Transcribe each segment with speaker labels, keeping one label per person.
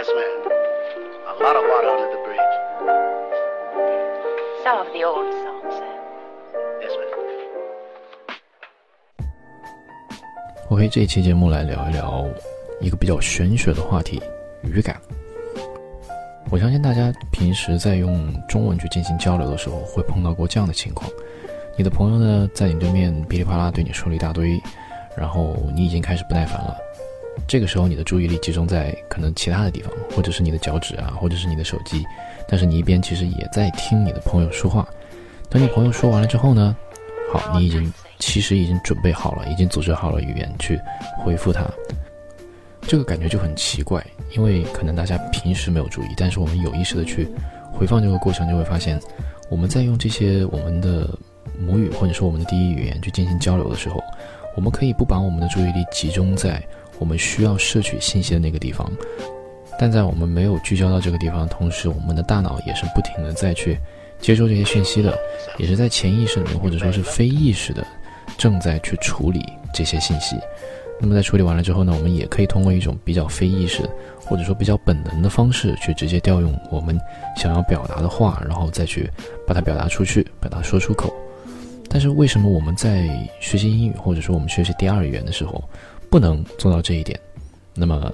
Speaker 1: Yes, ma'am. A lot of water under the bridge.
Speaker 2: Some of the old songs, sir.
Speaker 1: Yes, ma'am.
Speaker 3: OK，这一期节目来聊一聊一个比较玄学的话题——语感。我相信大家平时在用中文去进行交流的时候，会碰到过这样的情况：你的朋友呢，在你对面噼里啪啦对你说了一大堆，然后你已经开始不耐烦了。这个时候，你的注意力集中在可能其他的地方，或者是你的脚趾啊，或者是你的手机，但是你一边其实也在听你的朋友说话。等你朋友说完了之后呢，好，你已经其实已经准备好了，已经组织好了语言去回复他。这个感觉就很奇怪，因为可能大家平时没有注意，但是我们有意识的去回放这个过程，就会发现我们在用这些我们的母语或者说我们的第一语言去进行交流的时候，我们可以不把我们的注意力集中在。我们需要摄取信息的那个地方，但在我们没有聚焦到这个地方的同时，我们的大脑也是不停的在去接收这些讯息的，也是在潜意识里面或者说是非意识的正在去处理这些信息。那么在处理完了之后呢，我们也可以通过一种比较非意识或者说比较本能的方式去直接调用我们想要表达的话，然后再去把它表达出去，把它说出口。但是为什么我们在学习英语或者说我们学习第二语言的时候？不能做到这一点，那么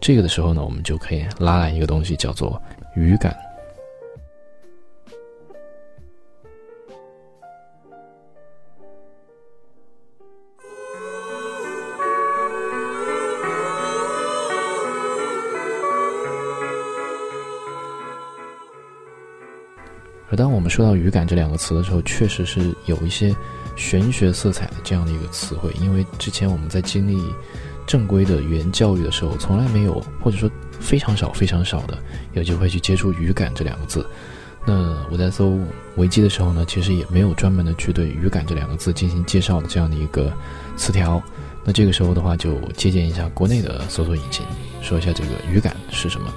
Speaker 3: 这个的时候呢，我们就可以拉来一个东西，叫做语感。当我们说到语感这两个词的时候，确实是有一些。玄学色彩的这样的一个词汇，因为之前我们在经历正规的语言教育的时候，从来没有或者说非常少非常少的有机会去接触语感这两个字。那我在搜维基的时候呢，其实也没有专门的去对语感这两个字进行介绍的这样的一个词条。那这个时候的话，就借鉴一下国内的搜索引擎，说一下这个语感是什么。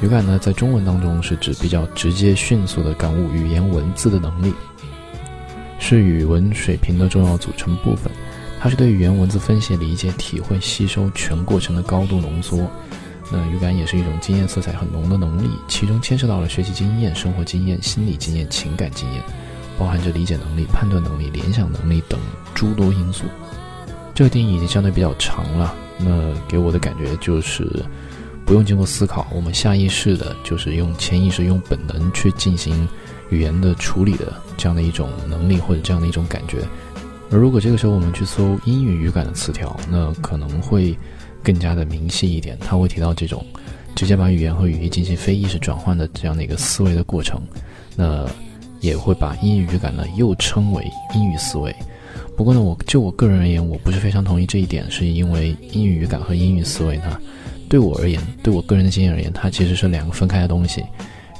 Speaker 3: 语感呢，在中文当中是指比较直接、迅速的感悟语言文字的能力。是语文水平的重要组成部分，它是对语言文字分析、理解、体会、吸收全过程的高度浓缩。那语感也是一种经验色彩很浓的能力，其中牵涉到了学习经验、生活经验、心理经验、情感经验，包含着理解能力、判断能力、联想能力等诸多因素。这个定义已经相对比较长了，那给我的感觉就是不用经过思考，我们下意识的就是用潜意识、用本能去进行。语言的处理的这样的一种能力或者这样的一种感觉，而如果这个时候我们去搜英语语感的词条，那可能会更加的明晰一点。它会提到这种直接把语言和语义进行非意识转换的这样的一个思维的过程，那也会把英语语感呢又称为英语思维。不过呢，我就我个人而言，我不是非常同意这一点，是因为英语语感和英语思维呢，对我而言，对我个人的经验而言，它其实是两个分开的东西，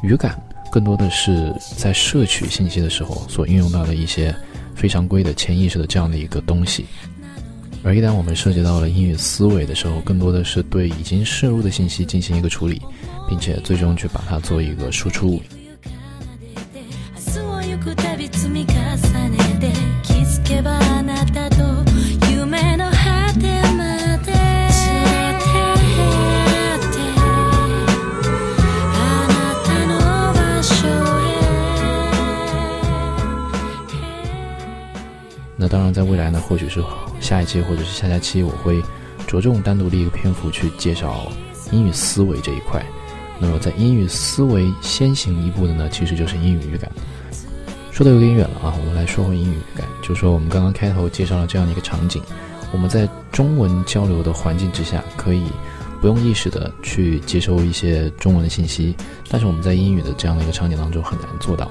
Speaker 3: 语感。更多的是在摄取信息的时候所运用到的一些非常规的潜意识的这样的一个东西，而一旦我们涉及到了英语思维的时候，更多的是对已经摄入的信息进行一个处理，并且最终去把它做一个输出。当然，在未来呢，或许是下一期或者是下下期，我会着重单独立一个篇幅去介绍英语思维这一块。那么，在英语思维先行一步的呢，其实就是英语语感。说的有点远了啊，我们来说回英语语感，就说我们刚刚开头介绍了这样的一个场景：我们在中文交流的环境之下，可以不用意识的去接收一些中文的信息，但是我们在英语的这样的一个场景当中很难做到。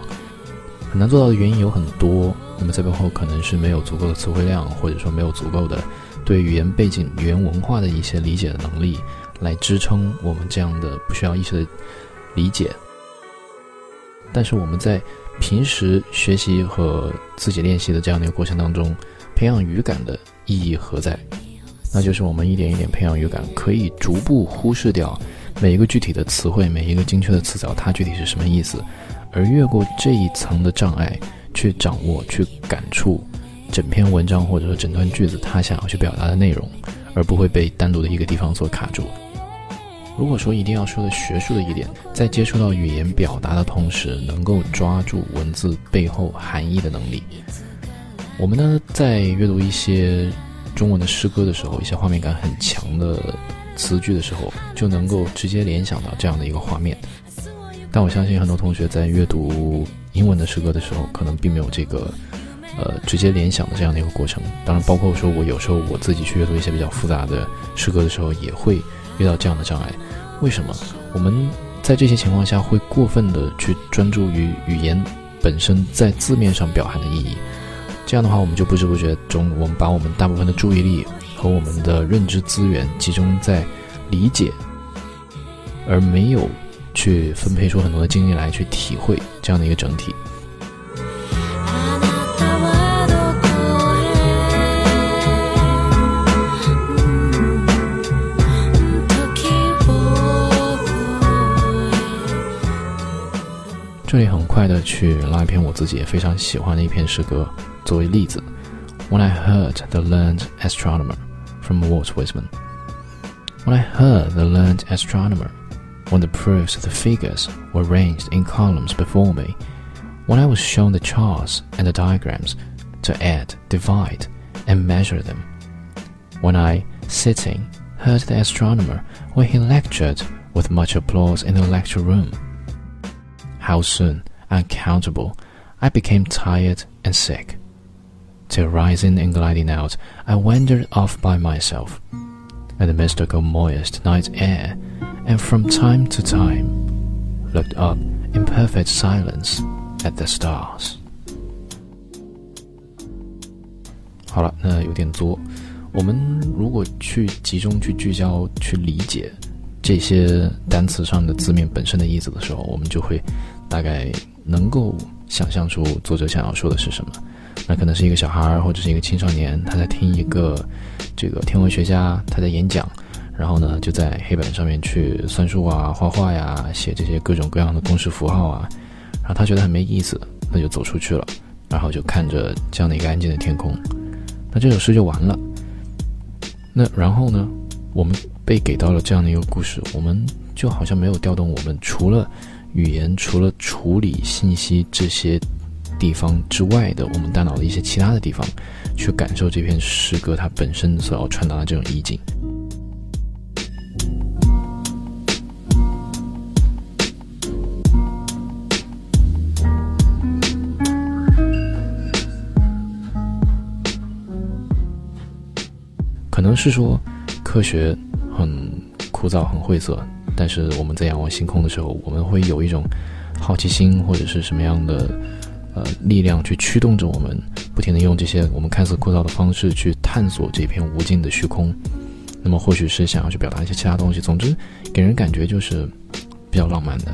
Speaker 3: 很难做到的原因有很多，那么在背后可能是没有足够的词汇量，或者说没有足够的对语言背景、语言文化的一些理解的能力，来支撑我们这样的不需要意识的理解。但是我们在平时学习和自己练习的这样的一个过程当中，培养语感的意义何在？那就是我们一点一点培养语感，可以逐步忽视掉每一个具体的词汇、每一个精确的词藻，它具体是什么意思。而越过这一层的障碍，去掌握、去感触整篇文章或者说整段句子他想要去表达的内容，而不会被单独的一个地方所卡住。如果说一定要说的学术的一点，在接触到语言表达的同时，能够抓住文字背后含义的能力。我们呢，在阅读一些中文的诗歌的时候，一些画面感很强的词句的时候，就能够直接联想到这样的一个画面。但我相信很多同学在阅读英文的诗歌的时候，可能并没有这个呃直接联想的这样的一个过程。当然，包括说我有时候我自己去阅读一些比较复杂的诗歌的时候，也会遇到这样的障碍。为什么我们在这些情况下会过分的去专注于语言本身在字面上表含的意义？这样的话，我们就不知不觉中，我们把我们大部分的注意力和我们的认知资源集中在理解，而没有去分配出很多的精力来去体会这样的一个整体。这里很快的去拉一篇我自己也非常喜欢的一篇诗歌作为例子。When I heard the learned astronomer from Walt Whitman. When I heard the learned astronomer, when the proofs of the figures were ranged in columns before me, when I was shown the charts and the diagrams to add, divide, and measure them, when I, sitting, heard the astronomer when he lectured with much applause in the lecture room. How soon, uncountable, I became tired and sick. Till rising and gliding out, I wandered off by myself, in the mystical moist night air, and from time to time looked up in perfect silence at the stars. 好了，那有点作。我们如果去集中去聚焦去理解这些单词上的字面本身的意思的时候，我们就会大概能够想象出作者想要说的是什么。那可能是一个小孩儿或者是一个青少年，他在听一个这个天文学家他在演讲，然后呢就在黑板上面去算数啊、画画呀、写这些各种各样的公式符号啊，然后他觉得很没意思，那就走出去了，然后就看着这样的一个安静的天空，那这首诗就完了。那然后呢，我们被给到了这样的一个故事，我们就好像没有调动我们除了。语言除了处理信息这些地方之外的，我们大脑的一些其他的地方，去感受这篇诗歌它本身所要传达的这种意境。是说，科学很枯燥，很晦涩。但是我们在仰望星空的时候，我们会有一种好奇心，或者是什么样的呃力量去驱动着我们，不停的用这些我们看似枯燥的方式去探索这片无尽的虚空。那么或许是想要去表达一些其他东西。总之，给人感觉就是比较浪漫的，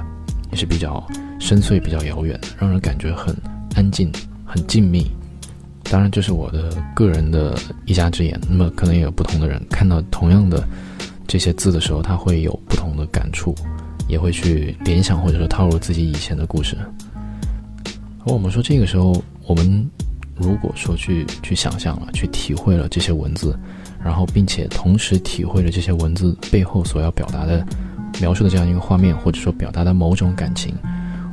Speaker 3: 也是比较深邃、比较遥远，让人感觉很安静、很静谧。当然，这是我的个人的一家之言。那么可能也有不同的人看到同样的。这些字的时候，他会有不同的感触，也会去联想或者说套入自己以前的故事。而我们说这个时候，我们如果说去去想象了，去体会了这些文字，然后并且同时体会了这些文字背后所要表达的描述的这样一个画面，或者说表达的某种感情，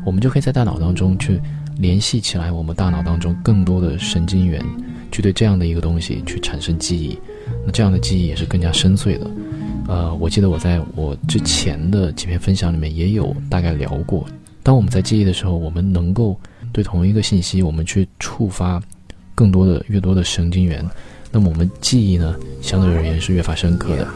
Speaker 3: 我们就可以在大脑当中去联系起来，我们大脑当中更多的神经元，去对这样的一个东西去产生记忆。那这样的记忆也是更加深邃的。呃，我记得我在我之前的几篇分享里面也有大概聊过。当我们在记忆的时候，我们能够对同一个信息，我们去触发更多的、越多的神经元，那么我们记忆呢，相对而言是越发深刻的。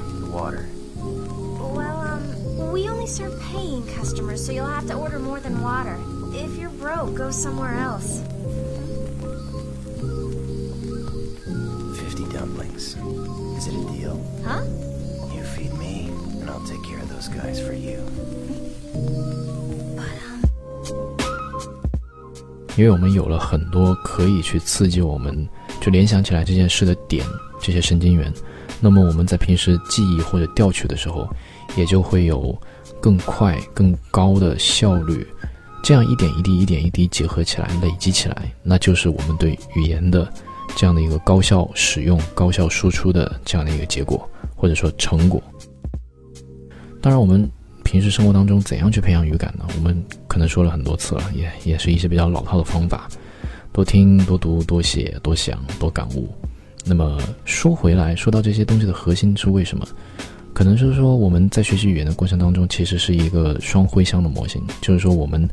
Speaker 3: Guys for you。因为我们有了很多可以去刺激我们，就联想起来这件事的点，这些神经元，那么我们在平时记忆或者调取的时候，也就会有更快、更高的效率。这样一点一滴、一点一滴结合起来、累积起来，那就是我们对语言的这样的一个高效使用、高效输出的这样的一个结果，或者说成果。当然，我们平时生活当中怎样去培养语感呢？我们可能说了很多次了，也也是一些比较老套的方法，多听、多读、多写、多想、多感悟。那么说回来，说到这些东西的核心是为什么？可能就是说我们在学习语言的过程当中，其实是一个双回箱的模型，就是说我们，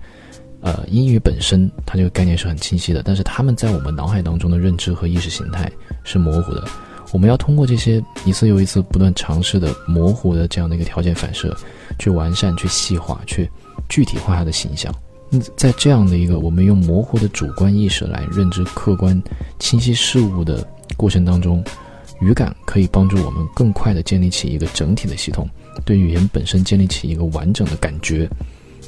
Speaker 3: 呃，英语本身它这个概念是很清晰的，但是他们在我们脑海当中的认知和意识形态是模糊的。我们要通过这些一次又一次不断尝试的模糊的这样的一个条件反射，去完善、去细化、去具体化它的形象。在这样的一个我们用模糊的主观意识来认知客观清晰事物的过程当中，语感可以帮助我们更快地建立起一个整体的系统，对语言本身建立起一个完整的感觉。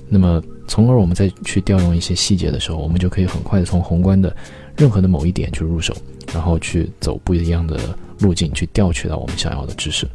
Speaker 3: 那么，从而我们再去调用一些细节的时候，我们就可以很快地从宏观的任何的某一点去入手，然后去走不一样的。路径去调取到我们想要的知识。